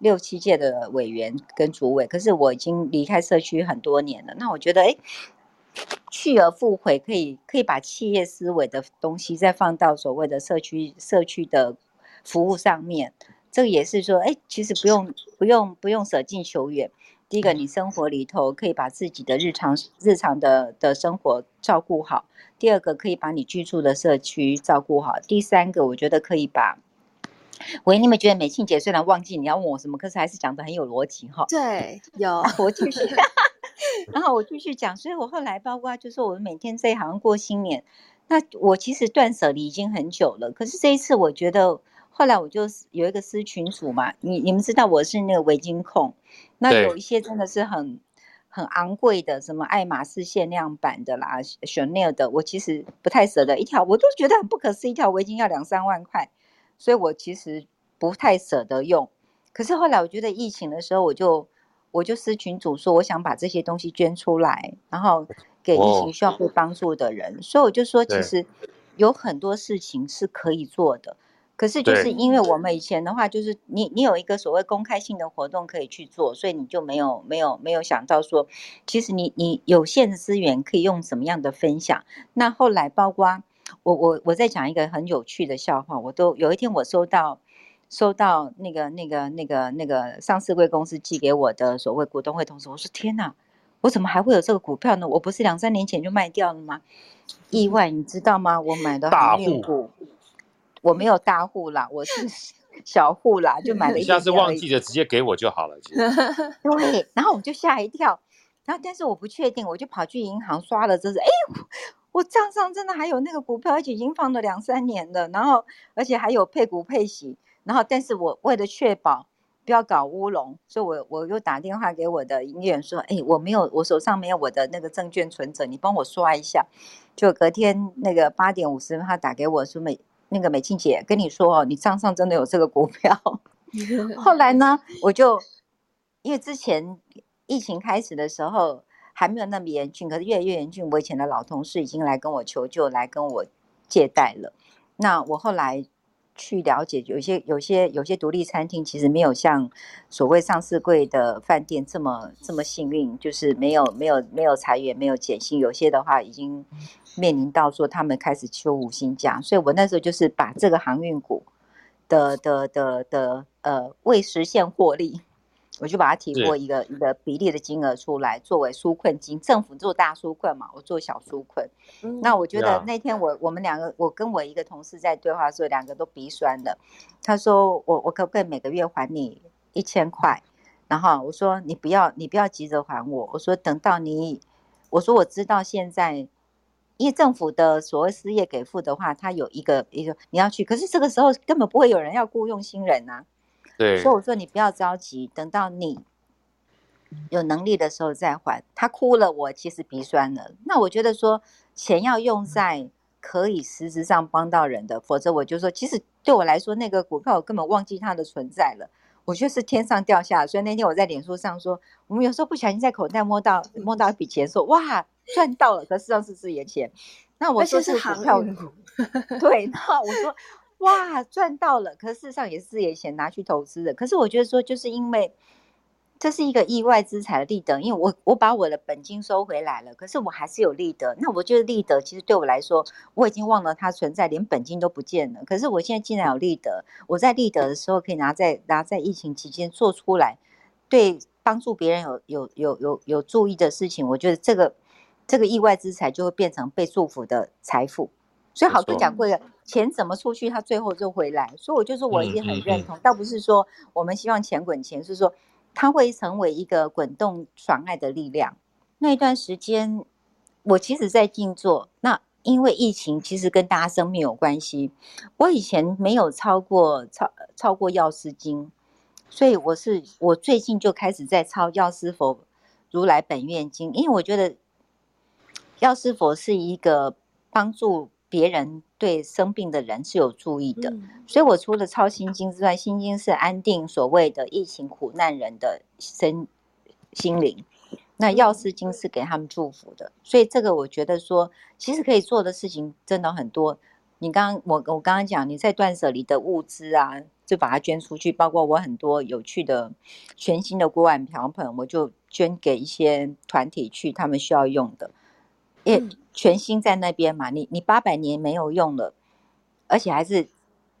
六七届的委员跟主委，可是我已经离开社区很多年了。那我觉得，哎。去而复回，可以可以把企业思维的东西再放到所谓的社区社区的服务上面。这个也是说，哎，其实不用不用不用舍近求远。第一个，你生活里头可以把自己的日常日常的的生活照顾好；第二个，可以把你居住的社区照顾好；第三个，我觉得可以把。喂，你们觉得美庆姐虽然忘记你要问我什么，可是还是讲得很有逻辑哈。对，有我继续。然后我继续讲，所以我后来包括就是我们每天这一行过新年，那我其实断舍离已经很久了。可是这一次我觉得，后来我就有一个私群组嘛，你你们知道我是那个围巾控，那有一些真的是很很昂贵的，什么爱马仕限量版的啦，Chanel 的，我其实不太舍得一条，我都觉得很不可思议，一条围巾要两三万块，所以我其实不太舍得用。可是后来我觉得疫情的时候，我就。我就私群主说，我想把这些东西捐出来，然后给疫情需要被帮助的人。Oh. 所以我就说，其实有很多事情是可以做的。可是就是因为我们以前的话，就是你你有一个所谓公开性的活动可以去做，所以你就没有没有没有想到说，其实你你有限的资源可以用什么样的分享。那后来包括我我我在讲一个很有趣的笑话，我都有一天我收到。收到那个、那个、那个、那个上市贵公司寄给我的所谓股东会通知，我说天哪，我怎么还会有这个股票呢？我不是两三年前就卖掉了吗？意外，你知道吗？我买的航运股，我没有大户啦，我是 小户啦，就买了一。下次忘记了直接给我就好了。对，然后我就吓一跳，然后但是我不确定，我就跑去银行刷了，这是哎，我账上真的还有那个股票，而且已经放了两三年了，然后而且还有配股配息。然后，但是我为了确保不要搞乌龙，所以我我又打电话给我的营业员说：“哎，我没有，我手上没有我的那个证券存折，你帮我刷一下。”就隔天那个八点五十分，他打给我说：“美那个美静姐跟你说哦，你账上真的有这个股票。”后来呢，我就因为之前疫情开始的时候还没有那么严峻，可是越来越严峻，我以前的老同事已经来跟我求救，来跟我借贷了。那我后来。去了解，有些有些有些独立餐厅其实没有像所谓上市柜的饭店这么这么幸运，就是没有没有没有裁员，没有减薪，有些的话已经面临到说他们开始休五星假，所以我那时候就是把这个航运股的的的的呃未实现获利，我就把它提过一个一个比例的金额出来，作为纾困金。政府做大纾困嘛，我做小纾困。嗯、那我觉得那天我我们两个，我跟我一个同事在对话的时候，两个都鼻酸的。他说我我可不可以每个月还你一千块？然后我说你不要你不要急着还我。我说等到你，我说我知道现在，因为政府的所谓失业给付的话，他有一个一个你要去，可是这个时候根本不会有人要雇佣新人呐、啊。对，所以我说你不要着急，等到你有能力的时候再还。他哭了，我其实鼻酸了。那我觉得说钱要用在可以实质上帮到人的，否则我就说，其实对我来说，那个股票我根本忘记它的存在了。我觉得是天上掉下，所以那天我在脸书上说，我们有时候不小心在口袋摸到摸到一笔钱，说哇赚到了，可事实上是自己的钱。那我说是股票，对，那我说。哇，赚到了！可事实上也是自己的钱拿去投资的。可是我觉得说，就是因为这是一个意外之财的利得，因为我我把我的本金收回来了，可是我还是有利得。那我觉得利得其实对我来说，我已经忘了它存在，连本金都不见了。可是我现在既然有利得，我在利得的时候可以拿在拿在疫情期间做出来，对帮助别人有有有有有注意的事情，我觉得这个这个意外之财就会变成被祝福的财富。所以好多讲过的钱怎么出去，他最后就回来。所以我就说我也很认同，倒不是说我们希望钱滚钱，是说它会成为一个滚动传爱的力量。那一段时间，我其实在静坐。那因为疫情，其实跟大家生命有关系。我以前没有超过超超过药师经，所以我是我最近就开始在抄药师佛如来本愿经，因为我觉得药师佛是一个帮助。别人对生病的人是有注意的，嗯、所以我除了抄心经之外，心经是安定所谓的疫情苦难人的身心灵，那药师经是给他们祝福的，所以这个我觉得说，其实可以做的事情真的很多。你刚刚我我刚刚讲你在断舍离的物资啊，就把它捐出去，包括我很多有趣的全新的锅碗瓢盆，我就捐给一些团体去，他们需要用的。也、嗯、全新在那边嘛，你你八百年没有用了，而且还是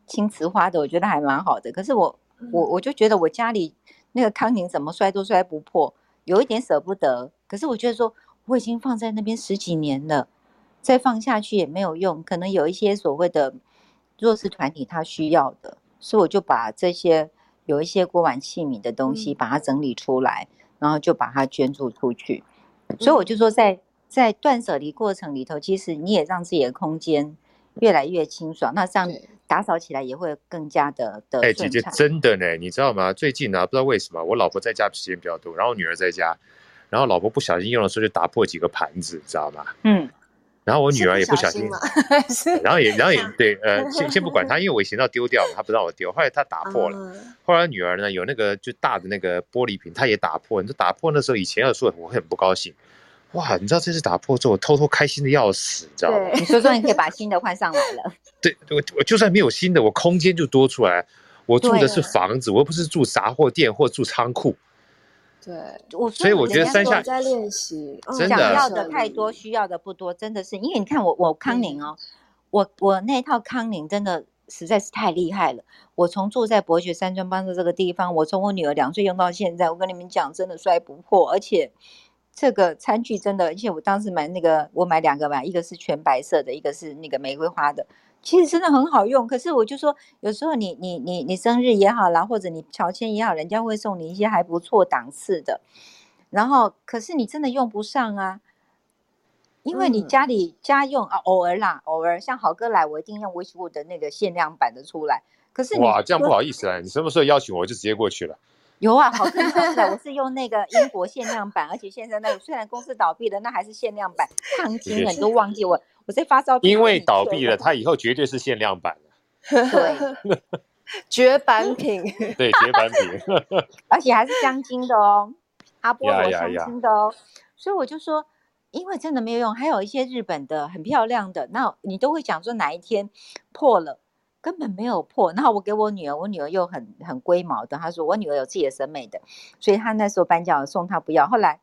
青瓷花的，我觉得还蛮好的。可是我我我就觉得我家里那个康宁怎么摔都摔不破，有一点舍不得。可是我觉得说我已经放在那边十几年了，再放下去也没有用，可能有一些所谓的弱势团体他需要的，所以我就把这些有一些锅碗器皿的东西把它整理出来，嗯、然后就把它捐助出去。所以我就说在。在断舍离过程里头，其实你也让自己的空间越来越清爽，那这样打扫起来也会更加的的。哎、欸，姐姐真的呢，你知道吗？最近呢、啊，不知道为什么，我老婆在家时间比较多，然后女儿在家，然后老婆不小心用的时候就打破几个盘子，知道吗？嗯。然后我女儿也不小心，然后也然后也 对，呃，先先不管她，因为我以前要丢掉了，她不让我丢，后来她打破了，嗯、后来女儿呢有那个就大的那个玻璃瓶，她也打破，你就打破那时候以前要说我会很不高兴。哇，你知道这次打破之后，我偷偷开心的要死，你知道吗？你说说，你可以把新的换上来了。对，我我就算没有新的，我空间就多出来。我住的是房子，我又不是住杂货店或住仓库。对，我所以我觉得山下在练习，真的想要的太多，需要的不多，真的是因为你看我我康宁哦，我我那套康宁真的实在是太厉害了。我从住在伯爵山庄帮的这个地方，我从我女儿两岁用到现在，我跟你们讲，真的摔不破，而且。这个餐具真的，而且我当时买那个，我买两个吧，一个是全白色的，一个是那个玫瑰花的，其实真的很好用。可是我就说，有时候你你你你生日也好啦，或者你乔迁也好，人家会送你一些还不错档次的。然后，可是你真的用不上啊，因为你家里家用啊，偶尔啦，偶尔像好哥来，我一定用 Wishwood 的那个限量版的出来。可是哇，这样不好意思啊，你什么时候邀请我，我就直接过去了。有啊，好看的，我是用那个英国限量版，而且现在那个虽然公司倒闭了，那还是限量版，烫金的，你都忘记我，我在发照片。因为倒闭了，它以后绝对是限量版 对，绝版品，对，绝版品，而且还是镶金的哦，阿波罗镶金的哦，所以我就说，因为真的没有用，还有一些日本的很漂亮的，那你都会讲说哪一天破了。根本没有破，然后我给我女儿，我女儿又很很龟毛的，她说我女儿有自己的审美的，所以她那时候颁奖送她不要。后来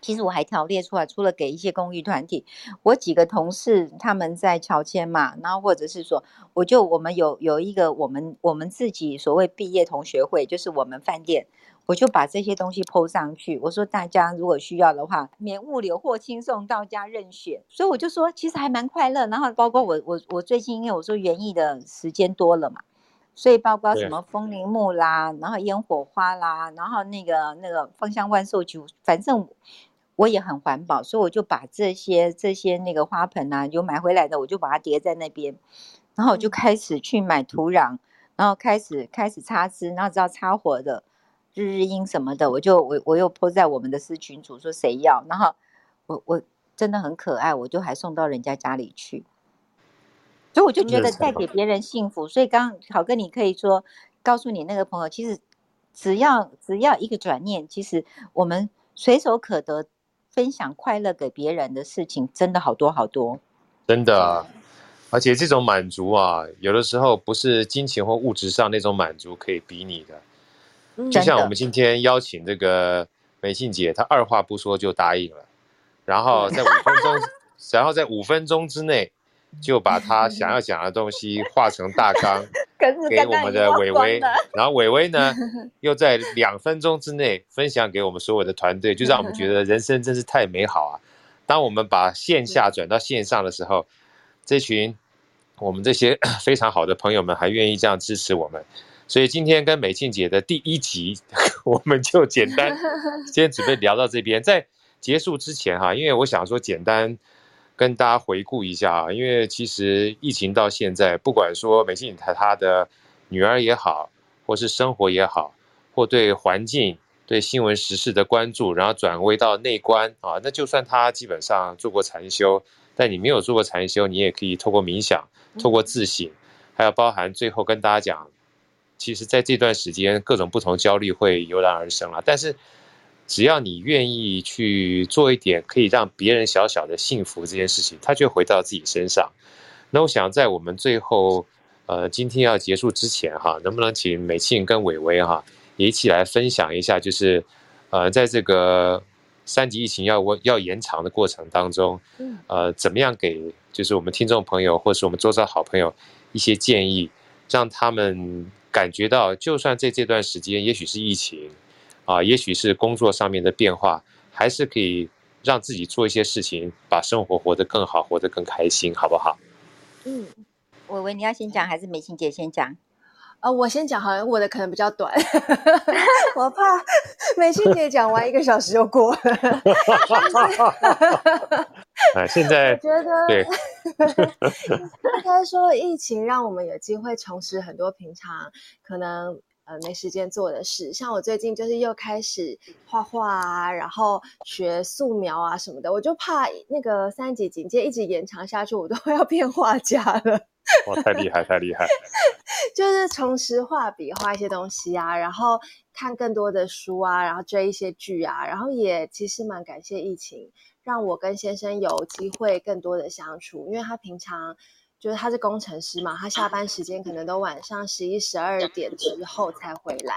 其实我还条列出来，除了给一些公益团体，我几个同事他们在乔迁嘛，然后或者是说，我就我们有有一个我们我们自己所谓毕业同学会，就是我们饭店，我就把这些东西 PO 上去。我说大家如果需要的话，免物流或轻送到家任选。所以我就说其实还蛮快乐。然后包括我我我最近因为我说园艺的时间多了嘛，所以包括什么风铃木啦，然后烟火花啦，然后那个那个芳香万寿菊，反正我也很环保，所以我就把这些这些那个花盆啊，有买回来的我就把它叠在那边，然后我就开始去买土壤，然后开始开始插枝，然后知道插活的。日日阴什么的，我就我我又 po 在我们的私群组说谁要，然后我我真的很可爱，我就还送到人家家里去，所以我就觉得带给别人幸福。所以刚刚好哥，你可以说告诉你那个朋友，其实只要只要一个转念，其实我们随手可得分享快乐给别人的事情，真的好多好多，真的，而且这种满足啊，有的时候不是金钱或物质上那种满足可以比拟的。就像我们今天邀请这个美信姐，她二话不说就答应了，然后在五分钟，然后在五分钟之内就把她想要讲的东西画成大纲 给我们的伟伟，然后伟伟呢 又在两分钟之内分享给我们所有的团队，就让我们觉得人生真是太美好啊！当我们把线下转到线上的时候，这群我们这些 非常好的朋友们还愿意这样支持我们。所以今天跟美庆姐的第一集，我们就简单 先准备聊到这边。在结束之前哈，因为我想说简单跟大家回顾一下啊，因为其实疫情到现在，不管说美庆她她的女儿也好，或是生活也好，或对环境、对新闻时事的关注，然后转为到内观啊，那就算她基本上做过禅修，但你没有做过禅修，你也可以透过冥想、透过自省，还有包含最后跟大家讲。其实，在这段时间，各种不同焦虑会油然而生了。但是，只要你愿意去做一点可以让别人小小的幸福这件事情，它就回到自己身上。那我想，在我们最后，呃，今天要结束之前，哈，能不能请美庆跟伟伟哈也一起来分享一下，就是，呃，在这个三级疫情要要延长的过程当中，呃，怎么样给就是我们听众朋友或是我们周遭好朋友一些建议，让他们。感觉到，就算在这段时间，也许是疫情，啊，也许是工作上面的变化，还是可以让自己做一些事情，把生活活得更好，活得更开心，好不好？嗯，伟伟，你要先讲还是美琴姐先讲？呃，我先讲，好像我的可能比较短，我怕美庆姐讲完一个小时就过了。哎，现在我觉得对，应该说疫情让我们有机会重拾很多平常可能呃没时间做的事，像我最近就是又开始画画啊，然后学素描啊什么的，我就怕那个三级警戒一直延长下去，我都会 要变画家了。哇，太厉害，太厉害！就是重拾画笔，画一些东西啊，然后看更多的书啊，然后追一些剧啊，然后也其实蛮感谢疫情，让我跟先生有机会更多的相处，因为他平常就是他是工程师嘛，他下班时间可能都晚上十一、十二点之后才回来。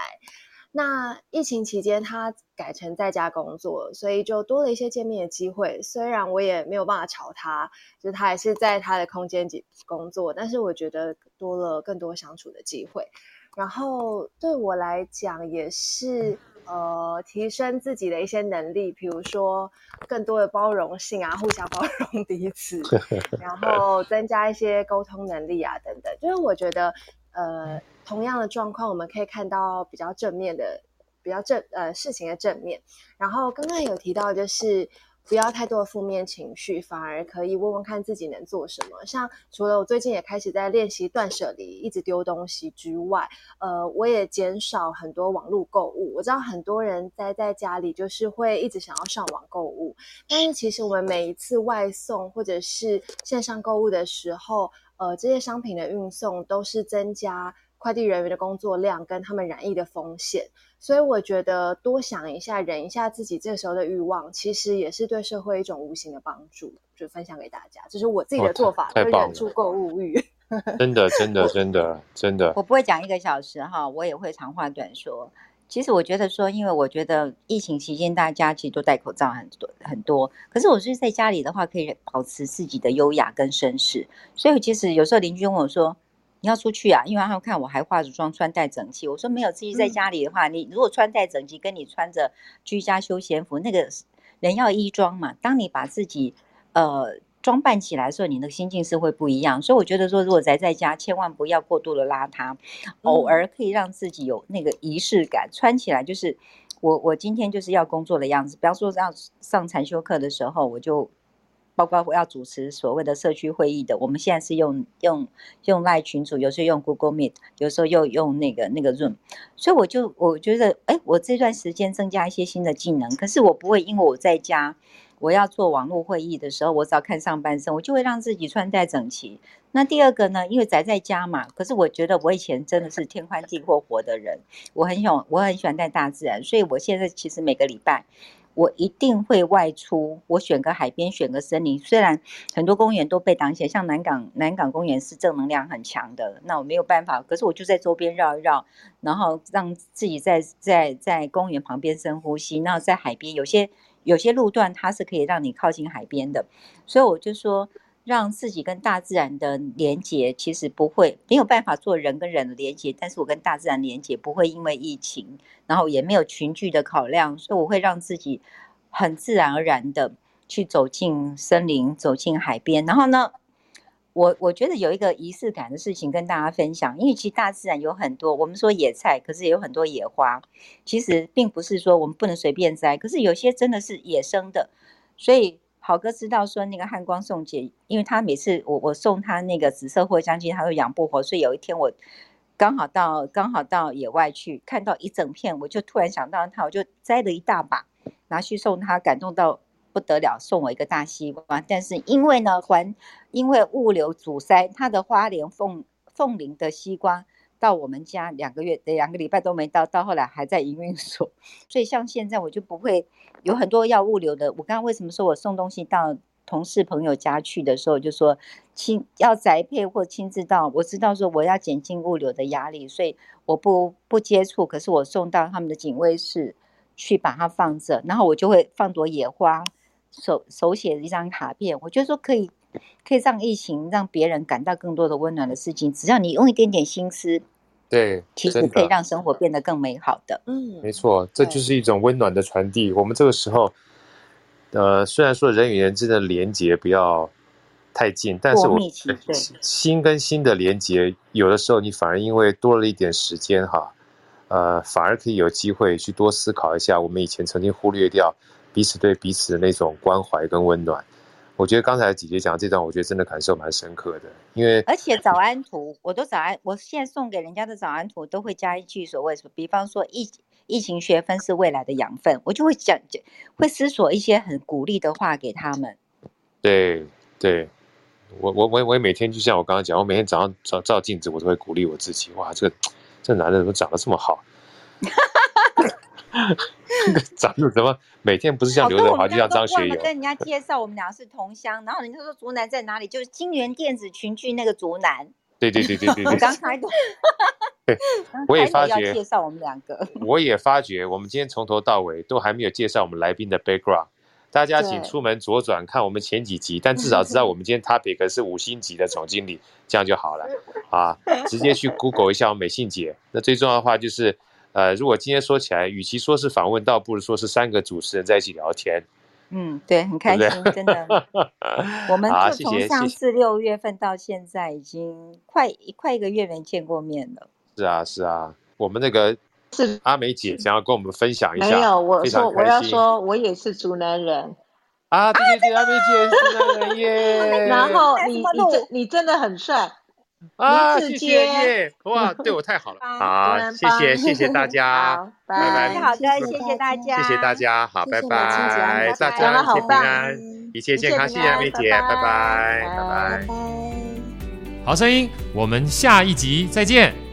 那疫情期间，他改成在家工作，所以就多了一些见面的机会。虽然我也没有办法吵他，就是他还是在他的空间里工作，但是我觉得多了更多相处的机会。然后对我来讲，也是呃提升自己的一些能力，比如说更多的包容性啊，互相包容彼此，然后增加一些沟通能力啊，等等。就是我觉得。呃，同样的状况，我们可以看到比较正面的、比较正呃事情的正面。然后刚刚有提到，就是不要太多的负面情绪，反而可以问问看自己能做什么。像除了我最近也开始在练习断舍离，一直丢东西之外，呃，我也减少很多网络购物。我知道很多人待在家里就是会一直想要上网购物，但是其实我们每一次外送或者是线上购物的时候，呃，这些商品的运送都是增加快递人员的工作量跟他们染疫的风险，所以我觉得多想一下，忍一下自己这时候的欲望，其实也是对社会一种无形的帮助，就分享给大家。这是我自己的做法，就忍住购物欲。真的，真的，真的，真的。我不会讲一个小时哈，我也会长话短说。其实我觉得说，因为我觉得疫情期间大家其实都戴口罩很多很多，可是我是在家里的话，可以保持自己的优雅跟绅士。所以其实有时候邻居问我说：“你要出去啊？因为他们看我还化着妆，穿戴整齐。我说没有，自己在家里的话，嗯、你如果穿戴整齐，跟你穿着居家休闲服，那个人要衣装嘛。当你把自己呃装扮起来的时候，你的心境是会不一样。所以我觉得说，如果宅在家，千万不要过度的邋遢，偶尔可以让自己有那个仪式感，穿起来就是我我今天就是要工作的样子。比方说要上禅修课的时候，我就。包括我要主持所谓的社区会议的，我们现在是用用用 Line 群组，有时候用 Google Meet，有时候又用那个那个 Zoom，所以我就我觉得，哎，我这段时间增加一些新的技能，可是我不会因为我在家，我要做网络会议的时候，我只要看上半身，我就会让自己穿戴整齐。那第二个呢，因为宅在家嘛，可是我觉得我以前真的是天宽地阔活的人，我很喜欢我很喜欢在大自然，所以我现在其实每个礼拜。我一定会外出，我选个海边，选个森林。虽然很多公园都被挡起来，像南港南港公园是正能量很强的，那我没有办法。可是我就在周边绕一绕，然后让自己在在在公园旁边深呼吸。那在海边，有些有些路段它是可以让你靠近海边的，所以我就说。让自己跟大自然的连接，其实不会没有办法做人跟人的连接，但是我跟大自然连接不会因为疫情，然后也没有群聚的考量，所以我会让自己很自然而然的去走进森林，走进海边。然后呢，我我觉得有一个仪式感的事情跟大家分享，因为其实大自然有很多，我们说野菜，可是也有很多野花，其实并不是说我们不能随便摘，可是有些真的是野生的，所以。好哥知道说那个汉光宋姐，因为他每次我我送他那个紫色藿香菌，他都养不活，所以有一天我刚好到刚好到野外去，看到一整片，我就突然想到他，我就摘了一大把拿去送他，感动到不得了，送我一个大西瓜。但是因为呢，还因为物流阻塞，他的花莲凤凤林的西瓜。到我们家两个月，两个礼拜都没到，到后来还在营运所，所以像现在我就不会有很多要物流的。我刚刚为什么说我送东西到同事朋友家去的时候，就说亲要宅配或亲自到，我知道说我要减轻物流的压力，所以我不不接触，可是我送到他们的警卫室去把它放着，然后我就会放朵野花，手手写一张卡片，我觉得说可以。可以让疫情让别人感到更多的温暖的事情，只要你用一点点心思，对，其实可以让生活变得更美好的。嗯，没错，这就是一种温暖的传递。我们这个时候，呃，虽然说人与人之间的连接不要太近，但是我们心跟心的连接，有的时候你反而因为多了一点时间哈，呃，反而可以有机会去多思考一下我们以前曾经忽略掉彼此对彼此的那种关怀跟温暖。我觉得刚才姐姐讲这段，我觉得真的感受蛮深刻的，因为而且早安图，我都早安，我现在送给人家的早安图都会加一句所谓什么，比方说疫疫情学分是未来的养分，我就会讲，会思索一些很鼓励的话给他们。对对，我我我我也每天就像我刚刚讲，我每天早上照照镜子，我都会鼓励我自己，哇，这个这男的怎么长得这么好？长得怎么每天不是像刘德华，就像张学友？跟人家介绍我们俩是同乡，然后人家说竹南在哪里？就是金源电子群聚那个竹南。对对对对对 对。刚开头。对，我也发觉介绍我们两个。我也发觉，我们今天从头到尾都还没有介绍我们来宾的 background。大家请出门左转看我们前几集，但至少知道我们今天 topic 是五星级的总经理，这样就好了啊。直接去 Google 一下我们美信姐。那最重要的话就是。呃，如果今天说起来，与其说是访问，倒不如说是三个主持人在一起聊天。嗯，对，很开心，真的。我们就从上次六月份到现在，已经快一快一个月没见过面了。是啊，是啊，我们那个是阿梅姐想要跟我们分享一下。没有，我说我要说，我也是竹南人。啊，对对对，阿梅姐是竹南人 耶。然后你你真你真的很帅。啊，谢谢耶！哇，对我太好了，好，谢谢谢谢大家，拜拜，好的，谢谢大家，谢谢大家，好，拜拜，大家一切平安，一切健康，谢谢梅姐，拜拜，拜拜，好声音，我们下一集再见。